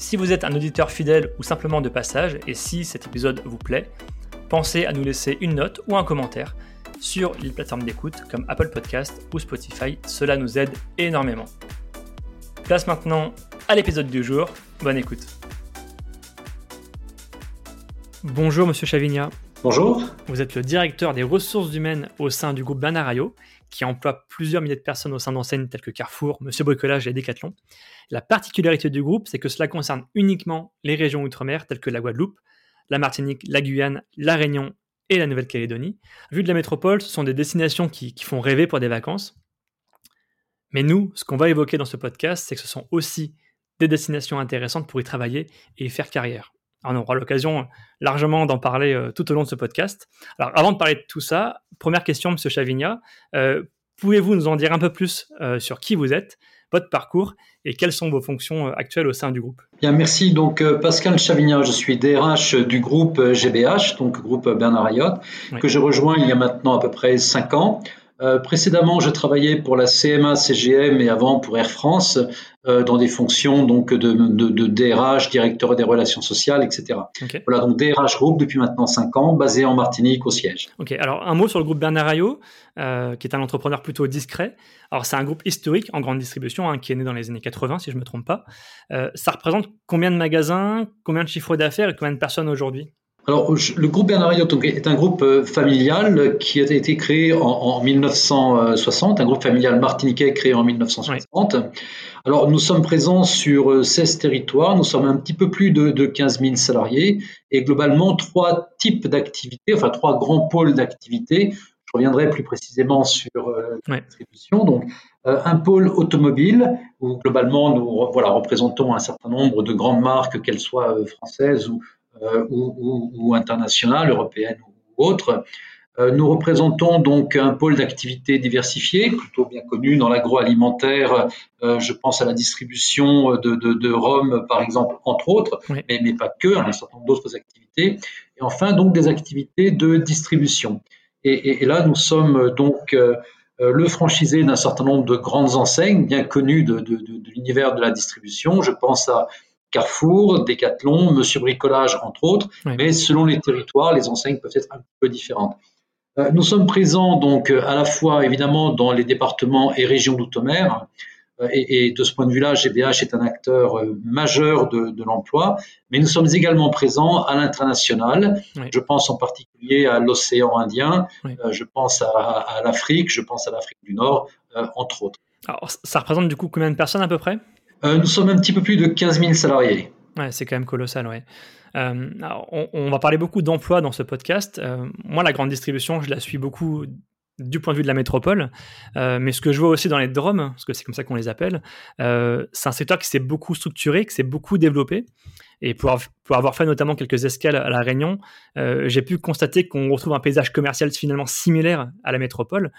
Si vous êtes un auditeur fidèle ou simplement de passage, et si cet épisode vous plaît, pensez à nous laisser une note ou un commentaire sur les plateformes d'écoute comme Apple Podcast ou Spotify, cela nous aide énormément. Place maintenant à l'épisode du jour, bonne écoute. Bonjour Monsieur Chavignat. Bonjour. Vous êtes le directeur des ressources humaines au sein du groupe Bernard qui emploie plusieurs milliers de personnes au sein d'enseignes telles que Carrefour, Monsieur Bricolage et Decathlon. La particularité du groupe, c'est que cela concerne uniquement les régions outre-mer telles que la Guadeloupe, la Martinique, la Guyane, la Réunion et la Nouvelle-Calédonie. Vu de la métropole, ce sont des destinations qui, qui font rêver pour des vacances. Mais nous, ce qu'on va évoquer dans ce podcast, c'est que ce sont aussi des destinations intéressantes pour y travailler et y faire carrière. On aura l'occasion largement d'en parler euh, tout au long de ce podcast. Alors, avant de parler de tout ça, première question, Monsieur Chavignat, euh, pouvez-vous nous en dire un peu plus euh, sur qui vous êtes, votre parcours et quelles sont vos fonctions actuelles au sein du groupe? Bien, merci. Donc, Pascal Chavignat, je suis DRH du groupe GBH, donc groupe Bernard Ayotte, que j'ai rejoint il y a maintenant à peu près cinq ans. Euh, précédemment, je travaillais pour la CMA CGM et avant pour Air France euh, dans des fonctions donc de, de, de, DRH, directeur des relations sociales, etc. Voilà donc DRH Group depuis maintenant 5 ans, basé en Martinique au siège. Ok. Alors un mot sur le groupe Bernard Ayot, euh, qui est un entrepreneur plutôt discret. Alors c'est un groupe historique en grande distribution hein, qui est né dans les années 80 si je me trompe pas. Ça représente combien de magasins, combien de chiffres d'affaires et combien de personnes aujourd'hui? Alors, le groupe Bernard est un groupe euh, familial qui a été créé en, 1960, un groupe familial martiniquais créé en 1960. Alors, nous sommes présents sur 16 euh, territoires, nous sommes un petit peu plus de, de 15 000 salariés et globalement trois types d'activités, enfin trois grands pôles d'activités. Je reviendrai plus précisément sur euh, la distribution. Donc, un pôle automobile où globalement nous voilà, représentons un certain nombre de grandes marques, qu'elles soient françaises ou, euh, ou, ou, internationales, européennes ou autres. Euh, nous représentons donc un pôle d'activité diversifié, plutôt bien connu dans l'agroalimentaire. Euh, je pense à la distribution de, de, de rhum, par exemple, entre autres, mais, mais, pas que, un certain nombre d'autres activités. Et enfin, donc des activités de distribution. Et, et, et là, nous sommes donc le franchisé d'un certain nombre de grandes enseignes bien connues de l'univers de la distribution. Je pense à Carrefour, Decathlon, Monsieur Bricolage, entre autres, mais selon les territoires, les enseignes peuvent être un peu différentes. Euh, nous sommes présents donc à la fois évidemment dans les départements et régions d'outre-mer, euh, et, de ce point de vue-là, GBH est un acteur euh, majeur de, l'emploi, mais nous sommes également présents à l'international. Je pense en particulier à l'océan Indien, je pense à, l'Afrique, je pense à l'Afrique du Nord, entre autres. Alors, ça représente du coup combien de personnes à peu près? Nous sommes un petit peu plus de 15 000 salariés. C'est quand même colossal, ouais. Euh, on, va parler beaucoup d'emploi dans ce podcast. Euh, moi, la grande distribution, je la suis beaucoup du point de vue de la métropole, mais ce que je vois aussi dans les DROM, parce que c'est comme ça qu'on les appelle, c'est un secteur qui s'est beaucoup structuré, qui s'est beaucoup développé. Et pour, pour, avoir fait notamment quelques escales à La Réunion, j'ai pu constater qu'on retrouve un paysage commercial finalement similaire à la métropole.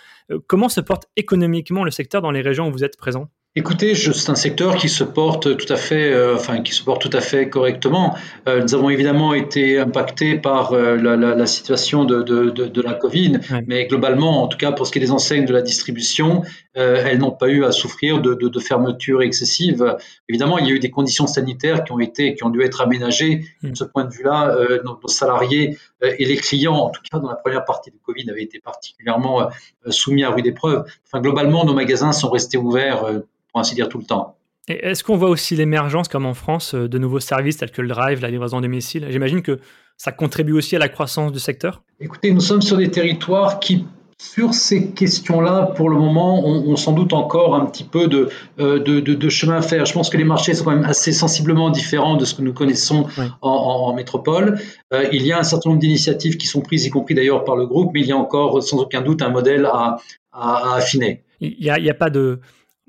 comment se porte économiquement le secteur dans les régions où vous êtes présent? Écoutez, c'est un secteur qui se porte tout à fait, euh, enfin qui se porte tout à fait correctement. Euh, nous avons évidemment été impactés par euh, la, la, la, situation de, de, de, de la Covid, mais globalement, en tout cas pour ce qui est des enseignes de la distribution, elles n'ont pas eu à souffrir de, fermetures excessives. Évidemment, il y a eu des conditions sanitaires qui ont été, qui ont dû être aménagées. Mm. De ce point de vue-là, nos, nos, salariés et les clients, en tout cas dans la première partie du Covid, avaient été particulièrement soumis à rude épreuve. Enfin, globalement, nos magasins sont restés ouverts pour ainsi dire, tout le temps. Est-ce qu'on voit aussi l'émergence, comme en France, euh, de nouveaux services tels que le drive, la livraison à domicile? J'imagine que ça contribue aussi à la croissance du secteur Écoutez, nous sommes sur des territoires qui, sur ces questions-là, pour le moment, ont, sans doute encore un petit peu de, euh, de, de, chemin à faire. Je pense que les marchés sont quand même assez sensiblement différents de ce que nous connaissons en, métropole. Euh, il y a un certain nombre d'initiatives qui sont prises, y compris d'ailleurs par le groupe, mais il y a encore sans aucun doute un modèle à, à, affiner. Il n'y a, a, pas de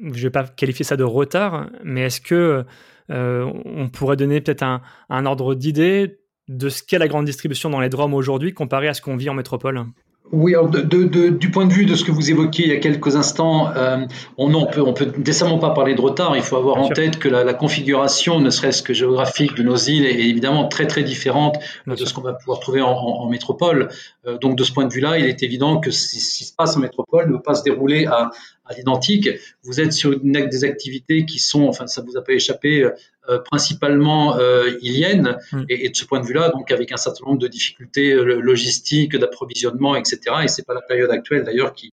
je ne vais pas qualifier ça de retard, mais est-ce que euh, on pourrait donner peut-être un, ordre d'idée de ce qu'est la grande distribution dans les DROM aujourd'hui comparé à ce qu'on vit en métropole? Oui, alors du point de vue de ce que vous évoquiez il y a quelques instants, euh, on, on peut, on peut décemment pas parler de retard. Il faut avoir en tête que la, configuration, ne serait-ce que géographique, de nos îles est évidemment très très différente de ce qu'on va pouvoir trouver en, métropole. Euh, donc de ce point de vue-là, il est évident que ce qui se passe en métropole ne va pas se dérouler à, à l'identique. Vous êtes sur une, des activités qui sont, enfin ça vous a pas échappé, euh, principalement euh, iliennes, mm. et, de ce point de vue-là, donc avec un certain nombre de difficultés euh, logistiques, d'approvisionnement, etc. Et c'est pas la période actuelle d'ailleurs qui,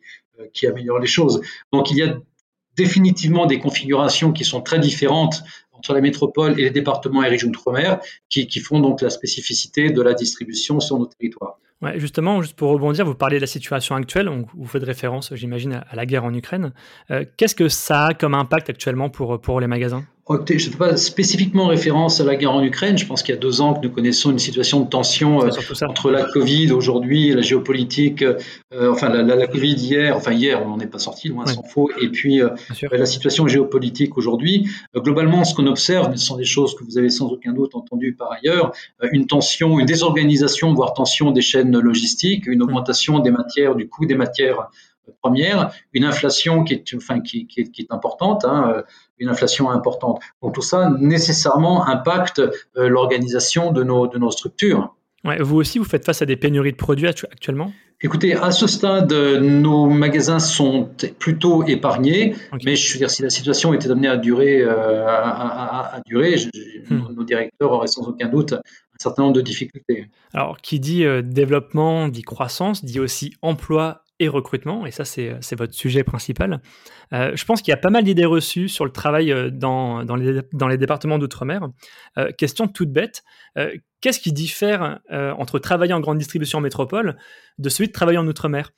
qui améliore les choses. Donc il y a définitivement des configurations qui sont très différentes entre la métropole et les départements et régions d'outre-mer, qui, qui, font donc la spécificité de la distribution sur nos territoires. Ouais, justement, juste pour rebondir, vous parlez de la situation actuelle, vous faites référence, j'imagine, à la guerre en Ukraine. Qu'est-ce que ça a comme impact actuellement pour, pour les magasins? Je ne fais pas spécifiquement référence à la guerre en Ukraine. Je pense qu'il y a deux ans que nous connaissons une situation de tension euh, entre la Covid aujourd'hui, la géopolitique, euh, enfin la, la, Covid hier, enfin hier on n'en est pas sorti, loin s'en faut, et puis euh, la situation géopolitique aujourd'hui. globalement, ce qu'on observe, ce sont des choses que vous avez sans aucun doute entendues par ailleurs, une tension, une désorganisation, voire tension des chaînes logistiques, une augmentation des matières, du coût des matières premières, une inflation qui est, enfin, qui, qui est, qui est importante. Hein, une inflation importante. Donc tout ça nécessairement impacte euh, l'organisation de nos, de nos structures. Ouais, vous aussi, vous faites face à des pénuries de produits actuellement? Écoutez, à ce stade, nos magasins sont plutôt épargnés, mais je veux dire, si la situation était amenée à durer, euh, à, durer hmm. nos directeurs auraient sans aucun doute un certain nombre de difficultés. Alors, qui dit euh, développement, dit croissance, dit aussi emploi et recrutement, et ça c'est votre sujet principal. Euh, je pense qu'il y a pas mal d'idées reçues sur le travail euh, dans, les, départements d'outre-mer. Euh, question toute bête, qu'est-ce qui diffère entre travailler en grande distribution en métropole de celui de travailler en outre-mer?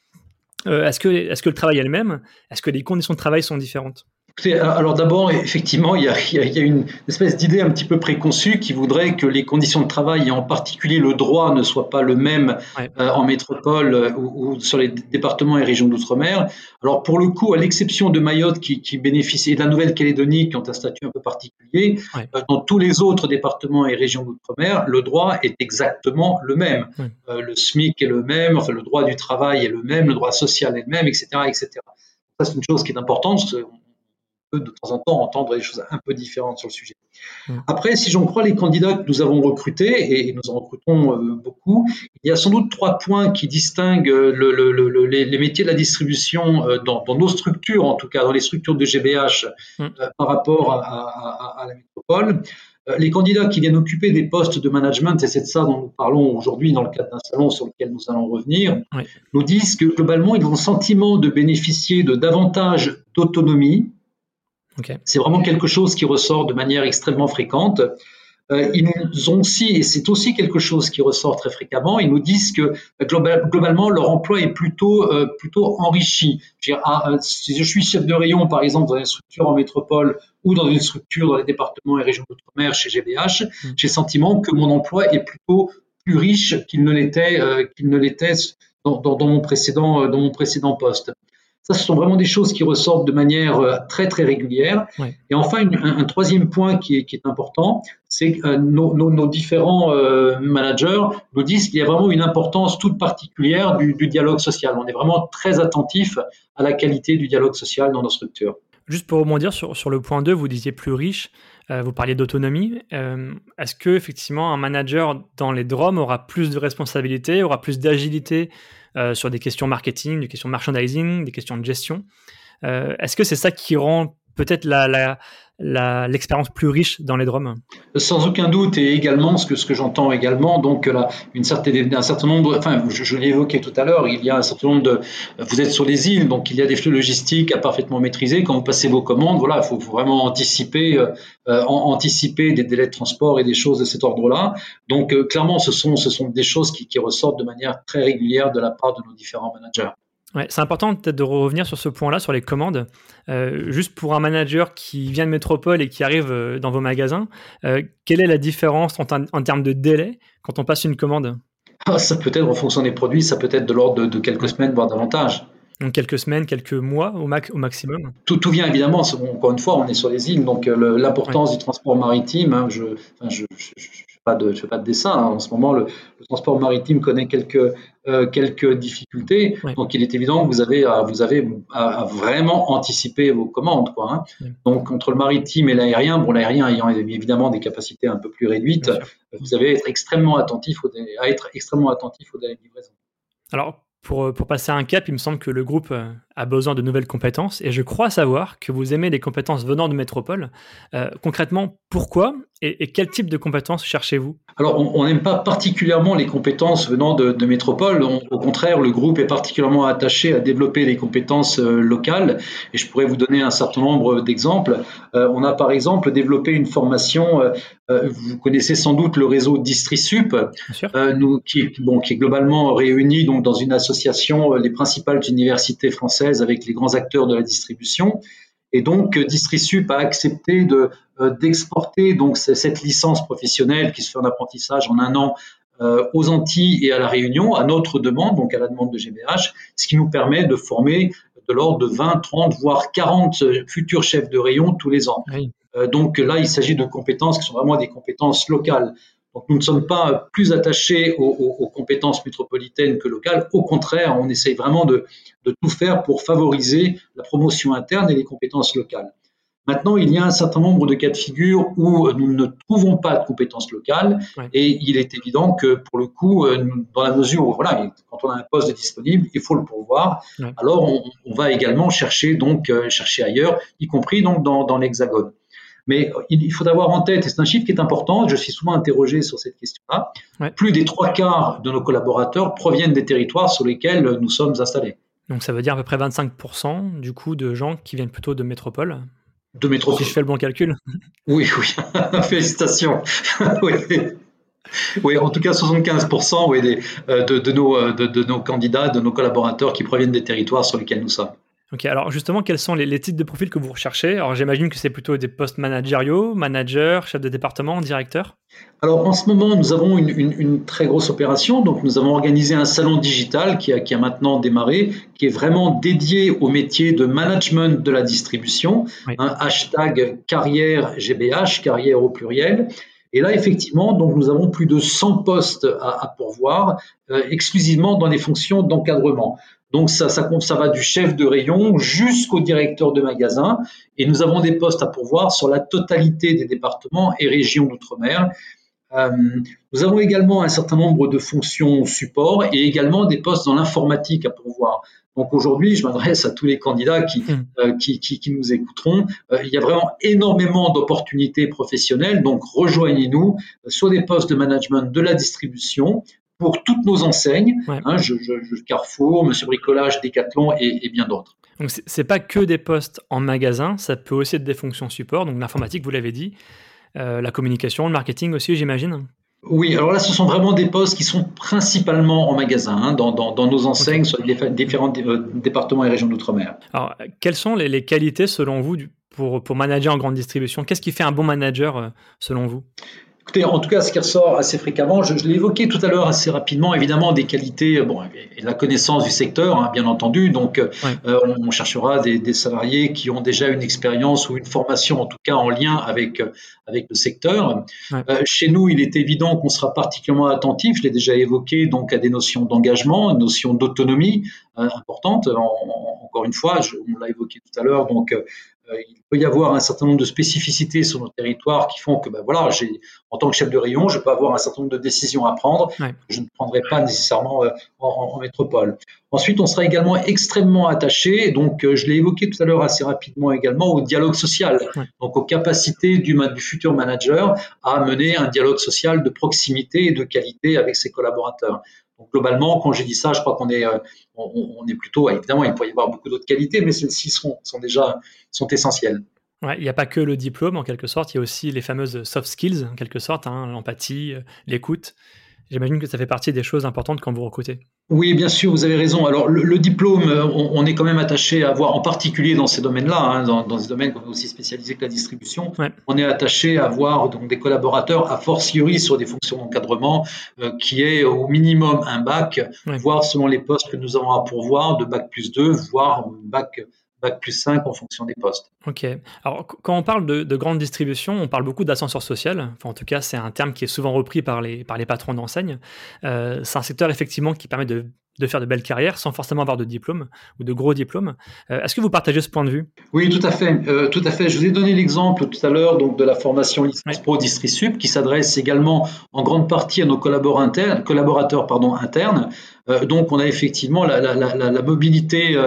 Est-ce que, est -ce que le travail est le même? Est-ce que les conditions de travail sont différentes? Alors d'abord, effectivement, il y, a, une espèce d'idée un petit peu préconçue qui voudrait que les conditions de travail, et en particulier le droit, ne soient pas le même euh, en métropole euh, ou, sur les départements et régions d'outre-mer. Alors pour le coup, à l'exception de Mayotte qui, qui bénéficie, et de la Nouvelle-Calédonie qui ont un statut un peu particulier, euh, dans tous les autres départements et régions d'outre-mer, le droit est exactement le même. le SMIC est le même, enfin le droit du travail est le même, le droit social est le même, etc. etc. Ça, c'est une chose qui est importante peut de temps en temps entendre des choses un peu différentes sur le sujet. Mm. Après, si j'en crois les candidats que nous avons recrutés, et nous en recrutons euh, beaucoup, il y a sans doute trois points qui distinguent euh, le, les, métiers de la distribution euh, dans, nos structures, en tout cas dans les structures de GBH, mm. par rapport à, la métropole. Les candidats qui viennent occuper des postes de management, et c'est de ça dont nous parlons aujourd'hui dans le cadre d'un salon sur lequel nous allons revenir, nous disent que globalement, ils ont le sentiment de bénéficier de davantage d'autonomie, c'est vraiment quelque chose qui ressort de manière extrêmement fréquente. Euh, ils nous ont aussi, et c'est aussi quelque chose qui ressort très fréquemment, ils nous disent que euh, globalement leur emploi est plutôt euh, plutôt enrichi. Ah, si je suis chef de rayon, par exemple, dans une structure en métropole ou dans une structure dans les départements et régions d'outre-mer chez GBH, mm. j'ai le sentiment que mon emploi est plutôt plus riche qu'il ne l'était qu'il ne l'était dans, dans, mon précédent dans mon précédent poste. Ça, ce sont vraiment des choses qui ressortent de manière euh, très très régulière. Et enfin, un, troisième point qui est, qui est important, c'est que euh, nos, nos, différents euh, managers nous disent qu'il y a vraiment une importance toute particulière du, du, dialogue social. On est vraiment très attentif à la qualité du dialogue social dans nos structures. Juste pour rebondir sur, sur le point 2, vous disiez plus riche, vous parliez d'autonomie. Est-ce que effectivement un manager dans les DROM aura plus de responsabilités, aura plus d'agilité euh, sur des questions marketing, des questions merchandising, des questions de gestion? Euh, est-ce que c'est ça qui rend peut-être l'expérience plus riche dans les drums Sans aucun doute, et également ce que, j'entends également, donc là, une certaine, un certain nombre, enfin, je, l'ai évoqué tout à l'heure, il y a un certain nombre de, vous êtes sur les îles, donc il y a des flux logistiques à parfaitement maîtriser. Quand vous passez vos commandes, voilà, il faut, vraiment anticiper, euh, anticiper des délais de transport et des choses de cet ordre-là. Donc clairement, ce sont, ce sont des choses qui ressortent de manière très régulière de la part de nos différents managers. Ouais, c'est important peut-être de revenir sur ce point-là, sur les commandes. Euh, juste pour un manager qui vient de métropole et qui arrive euh, dans vos magasins, euh, quelle est la différence en, en, termes de délai quand on passe une commande? Ah, Ça peut être en fonction des produits, ça peut être de l'ordre de, quelques semaines, voire davantage. Donc quelques semaines, quelques mois au, max, au maximum tout, tout, vient évidemment, encore une fois, on est sur les îles, donc l'importance du transport maritime, hein, je, je, pas de, je fais pas de dessin. Hein. En ce moment, le, transport maritime connaît quelques, euh, quelques difficultés. Donc, il est évident que vous avez, à, vous avez à, vraiment anticiper vos commandes. Quoi, hein. Donc, entre le maritime et l'aérien, bon, l'aérien ayant évidemment des capacités un peu plus réduites, vous avez être extrêmement attentif au, à être extrêmement attentif au délai de livraison. Alors, pour, pour, passer un cap, il me semble que le groupe euh, a besoin de nouvelles compétences et je crois savoir que vous aimez les compétences venant de métropole. Euh, concrètement, pourquoi et, quel type de compétences cherchez-vous? Alors, on n'aime pas particulièrement les compétences venant de, métropole. au contraire, le groupe est particulièrement attaché à développer les compétences euh, locales et je pourrais vous donner un certain nombre d'exemples. on a par exemple développé une formation, vous connaissez sans doute le réseau DistriSup, nous, qui, bon, qui est globalement réuni donc, dans une association, les principales universités françaises avec les grands acteurs de la distribution. Et donc, euh, DistriSup a accepté de, euh, d'exporter donc cette licence professionnelle qui se fait en apprentissage en un an euh, aux Antilles et à la Réunion à notre demande, donc à la demande de GBH, ce qui nous permet de former de l'ordre de 20, 30, voire 40 futurs chefs de rayon tous les ans. donc là, il s'agit de compétences qui sont vraiment des compétences locales. Donc nous ne sommes pas plus attachés aux, compétences métropolitaines que locales. Au contraire, on essaye vraiment de, tout faire pour favoriser la promotion interne et les compétences locales. Maintenant, il y a un certain nombre de cas de figure où nous ne trouvons pas de compétences locales et il est évident que pour le coup, euh, dans la mesure où voilà, quand on a un poste disponible, il faut le pourvoir. Alors on, va également chercher donc euh, chercher ailleurs, y compris donc dans l'Hexagone. Mais il faut avoir en tête, et c'est un chiffre qui est important, je suis souvent interrogé sur cette question-là, plus des trois quarts de nos collaborateurs proviennent des territoires sur lesquels nous sommes installés. Donc ça veut dire à peu près 25% du coup de gens qui viennent plutôt de métropole De métropole. Si je fais le bon calcul. Oui, oui. Félicitations. oui. Oui, en tout cas 75% oui, euh, de, de, nos, euh, de, de, nos, candidats, de nos collaborateurs qui proviennent des territoires sur lesquels nous sommes. Ok, alors justement, quels sont les, types de profils que vous recherchez? Alors j'imagine que c'est plutôt des postes managériaux, managers, chefs de département, directeurs Alors en ce moment, nous avons une, très grosse opération. Donc nous avons organisé un salon digital qui a, qui a, maintenant démarré, qui est vraiment dédié au métier de management de la distribution. Un hashtag carrière GBH, carrière au pluriel. Et là, effectivement, donc nous avons plus de 100 postes à, pourvoir euh, exclusivement dans les fonctions d'encadrement. Donc ça, ça, ça va du chef de rayon jusqu'au directeur de magasin. Et nous avons des postes à pourvoir sur la totalité des départements et régions d'outre-mer. Euh, nous avons également un certain nombre de fonctions support et également des postes dans l'informatique à pourvoir. Donc aujourd'hui, je m'adresse à tous les candidats qui, hmm. euh, qui, qui, qui, nous écouteront. Euh, il y a vraiment énormément d'opportunités professionnelles. Donc rejoignez-nous sur des postes de management de la distribution, pour toutes nos enseignes, hein, je, Carrefour, Monsieur Bricolage, Decathlon et, et bien d'autres. Donc c'est pas que des postes en magasin, ça peut aussi être des fonctions support, donc l'informatique, vous l'avez dit, euh, la communication, le marketing aussi, j'imagine. Oui, alors là, ce sont vraiment des postes qui sont principalement en magasin, hein, dans, dans, nos enseignes sur les différents euh, départements et régions d'outre-mer. Alors, quelles sont les, les, qualités, selon vous, pour, pour manager en grande distribution? Qu'est-ce qui fait un bon manager, euh, selon vous? En tout cas, ce qui ressort assez fréquemment, je, l'ai évoqué tout à l'heure assez rapidement, évidemment, des qualités, bon, et la connaissance du secteur, hein, bien entendu. Donc, euh, on cherchera des, salariés qui ont déjà une expérience ou une formation, en tout cas, en lien avec, euh, avec le secteur. Euh, chez nous, il est évident qu'on sera particulièrement attentif, je l'ai déjà évoqué, donc à des notions d'engagement, une notion d'autonomie importante. encore une fois, on l'a évoqué tout à l'heure, donc euh, il peut y avoir un certain nombre de spécificités sur nos territoires qui font que, ben voilà, j'ai, en tant que chef de rayon, je peux avoir un certain nombre de décisions à prendre. Je ne prendrai pas nécessairement euh, en, métropole. Ensuite, on sera également extrêmement attaché, donc euh, je l'ai évoqué tout à l'heure assez rapidement également, au dialogue social, donc aux capacités du, du futur manager à mener un dialogue social de proximité et de qualité avec ses collaborateurs. Donc globalement, quand j'ai dit ça, je crois qu'on est, euh, on, est plutôt, évidemment, il pourrait y avoir beaucoup d'autres qualités, mais celles-ci sont, sont déjà sont essentielles. Ouais, il n'y a pas que le diplôme en quelque sorte, il y a aussi les fameuses soft skills en quelque sorte, hein, l'empathie, euh, l'écoute. J'imagine que ça fait partie des choses importantes quand vous recrutez. Oui, bien sûr, vous avez raison. Alors, le, diplôme, euh, on, est quand même attaché à avoir, en particulier dans ces domaines-là, hein, dans, dans, ces domaines aussi spécialisés que la distribution, on est attaché à avoir donc, des collaborateurs, a fortiori sur des fonctions d'encadrement, euh, qui est au minimum un bac, voire selon les postes que nous avons à pourvoir, de bac plus 2, voire bac bac plus 5 en fonction des postes. Ok. Alors, quand on parle de, grande distribution, on parle beaucoup d'ascenseur social. Enfin, en tout cas, c'est un terme qui est souvent repris par les, par les patrons d'enseigne. Euh, c'est un secteur, effectivement, qui permet de de faire de belles carrières sans forcément avoir de diplôme ou de gros diplômes. Euh, est-ce que vous partagez ce point de vue? Oui, tout à fait. Euh, tout à fait. Je vous ai donné l'exemple tout à l'heure donc de la formation licence pro Distrisup qui s'adresse également en grande partie à nos collaborateurs internes. Collaborateurs, pardon, internes. Euh, donc, on a effectivement la, la, la, la mobilité,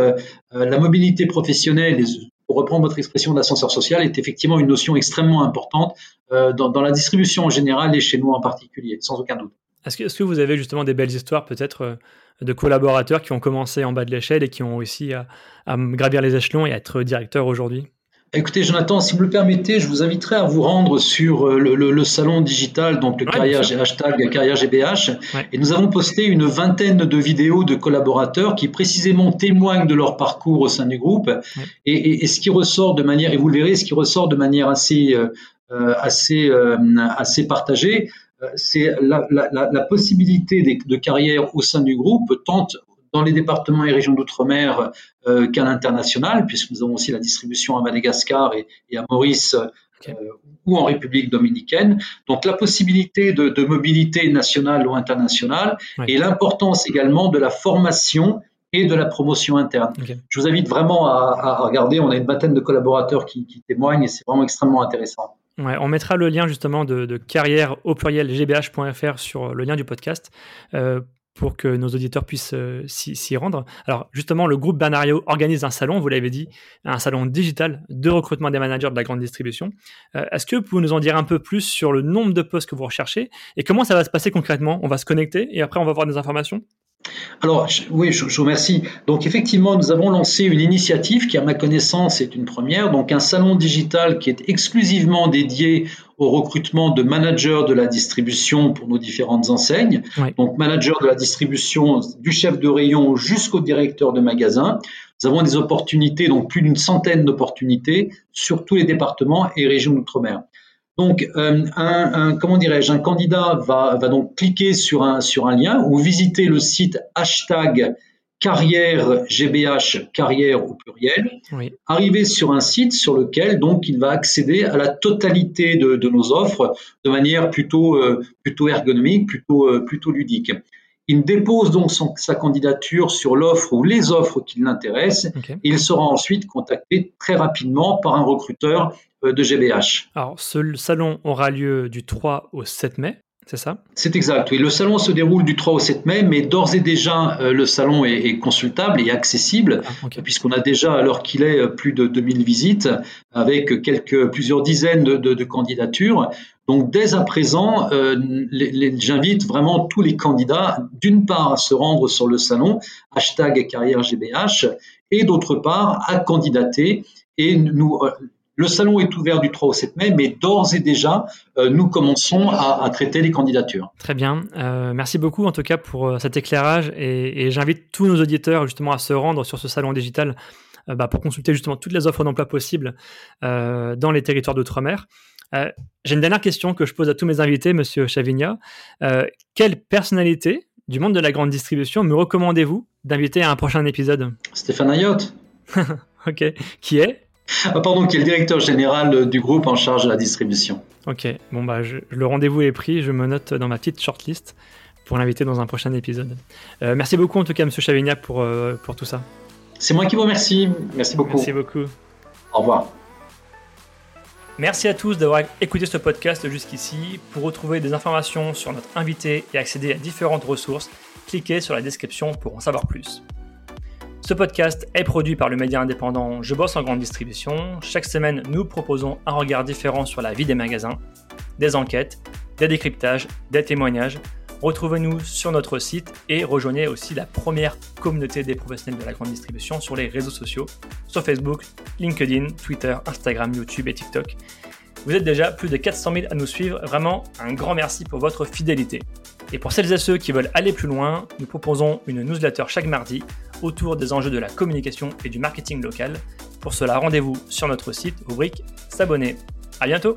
la mobilité professionnelle. pour reprendre votre expression d'ascenseur social, est effectivement une notion extrêmement importante dans, dans la distribution en général et chez nous en particulier, sans aucun doute. Est-ce que, est que, vous avez justement des belles histoires peut-être de collaborateurs qui ont commencé en bas de l'échelle et qui ont réussi à, gravir les échelons et à être directeurs aujourd'hui? Écoutez, Jonathan, si vous le permettez, je vous inviterai à vous rendre sur euh, le, salon digital, donc le carrière, hashtag carrière GBH. Et nous avons posté une vingtaine de vidéos de collaborateurs qui précisément témoignent de leur parcours au sein du groupe. Et, ce qui ressort de manière, et vous le verrez, ce qui ressort de manière assez, euh, euh, assez, assez partagée, euh, c'est la, possibilité de, carrière au sein du groupe, tant dans les départements et régions d'outre-mer euh, qu'à l'international, puisque nous avons aussi la distribution à Madagascar et, à Maurice euh, ou en République dominicaine. Donc la possibilité de, mobilité nationale ou internationale et l'importance également de la formation et de la promotion interne. Je vous invite vraiment à, regarder, on a une vingtaine de collaborateurs qui témoignent et c'est vraiment extrêmement intéressant on mettra le lien justement de, carrière au pluriel gbh.fr sur le lien du podcast euh, pour que nos auditeurs puissent euh, s'y rendre. Alors justement, le groupe Bernario organise un salon, vous l'avez dit, un salon digital de recrutement des managers de la grande distribution. Euh, est-ce que vous pouvez nous en dire un peu plus sur le nombre de postes que vous recherchez et comment ça va se passer concrètement? On va se connecter et après on va avoir des informations alors, oui, je, vous remercie. Donc, effectivement, nous avons lancé une initiative qui, à ma connaissance, est une première. Donc, un salon digital qui est exclusivement dédié au recrutement de managers de la distribution pour nos différentes enseignes. Donc, manager de la distribution du chef de rayon jusqu'au directeur de magasin. Nous avons des opportunités, donc plus d'une centaine d'opportunités sur tous les départements et régions d'outre-mer. Donc, euh, un, comment dirais-je, un candidat va, va, donc cliquer sur un, sur un lien ou visiter le site hashtag carrière GBH, carrière au pluriel, arriver sur un site sur lequel donc il va accéder à la totalité de, de nos offres de manière plutôt, euh, plutôt ergonomique, plutôt, euh, plutôt ludique. Il dépose donc son, sa candidature sur l'offre ou les offres qui l'intéressent. Et il sera ensuite contacté très rapidement par un recruteur de GBH. Alors, ce salon aura lieu du 3 au 7 mai. C'est ça? C'est exact, oui. Le salon se déroule du 3 au 7 mai, mais d'ores et déjà, euh, le salon est, consultable et accessible, ah, puisqu'on a déjà, alors qu'il est, plus de 2000 visites, avec quelques, plusieurs dizaines de, candidatures. Donc, dès à présent, euh, j'invite vraiment tous les candidats, d'une part, à se rendre sur le salon, hashtag carrière GBH, et d'autre part, à candidater. Et nous, le salon est ouvert du 3 au 7 mai, mais d'ores et déjà, euh, nous commençons à, traiter les candidatures. Très bien. Euh, merci beaucoup en tout cas pour euh, cet éclairage et, j'invite tous nos auditeurs justement à se rendre sur ce salon digital bah, pour consulter justement toutes les offres d'emploi possibles dans les territoires d'outre-mer. J'ai une dernière question que je pose à tous mes invités, Monsieur Chavigna. quelle personnalité du monde de la grande distribution me recommandez-vous d'inviter à un prochain épisode? Stéphane Ayotte. ok. Qui est? Ah, pardon, qui est le directeur général du groupe en charge de la distribution. Ok, bon bah le rendez-vous est pris, je me note dans ma petite shortlist pour l'inviter dans un prochain épisode. Euh, merci beaucoup en tout cas, Monsieur Chavignac, pour, euh, pour tout ça. C'est moi qui vous remercie. Merci beaucoup. Merci beaucoup. Au revoir. Merci à tous d'avoir écouté ce podcast jusqu'ici. Pour retrouver des informations sur notre invité et accéder à différentes ressources, cliquez sur la description pour en savoir plus. Ce podcast est produit par le média indépendant Je bosse en grande distribution. Chaque semaine, nous proposons un regard différent sur la vie des magasins, des enquêtes, des décryptages, des témoignages. Retrouvez-nous sur notre site et rejoignez aussi la première communauté des professionnels de la grande distribution sur les réseaux sociaux, sur Facebook, LinkedIn, Twitter, Instagram, YouTube et TikTok. Vous êtes déjà plus de 400 000 à nous suivre. Vraiment, un grand merci pour votre fidélité. Et pour celles et ceux qui veulent aller plus loin, nous proposons une newsletter chaque mardi autour des enjeux de la communication et du marketing local. Pour cela, rendez-vous sur notre site, rubrique S'abonner. À bientôt!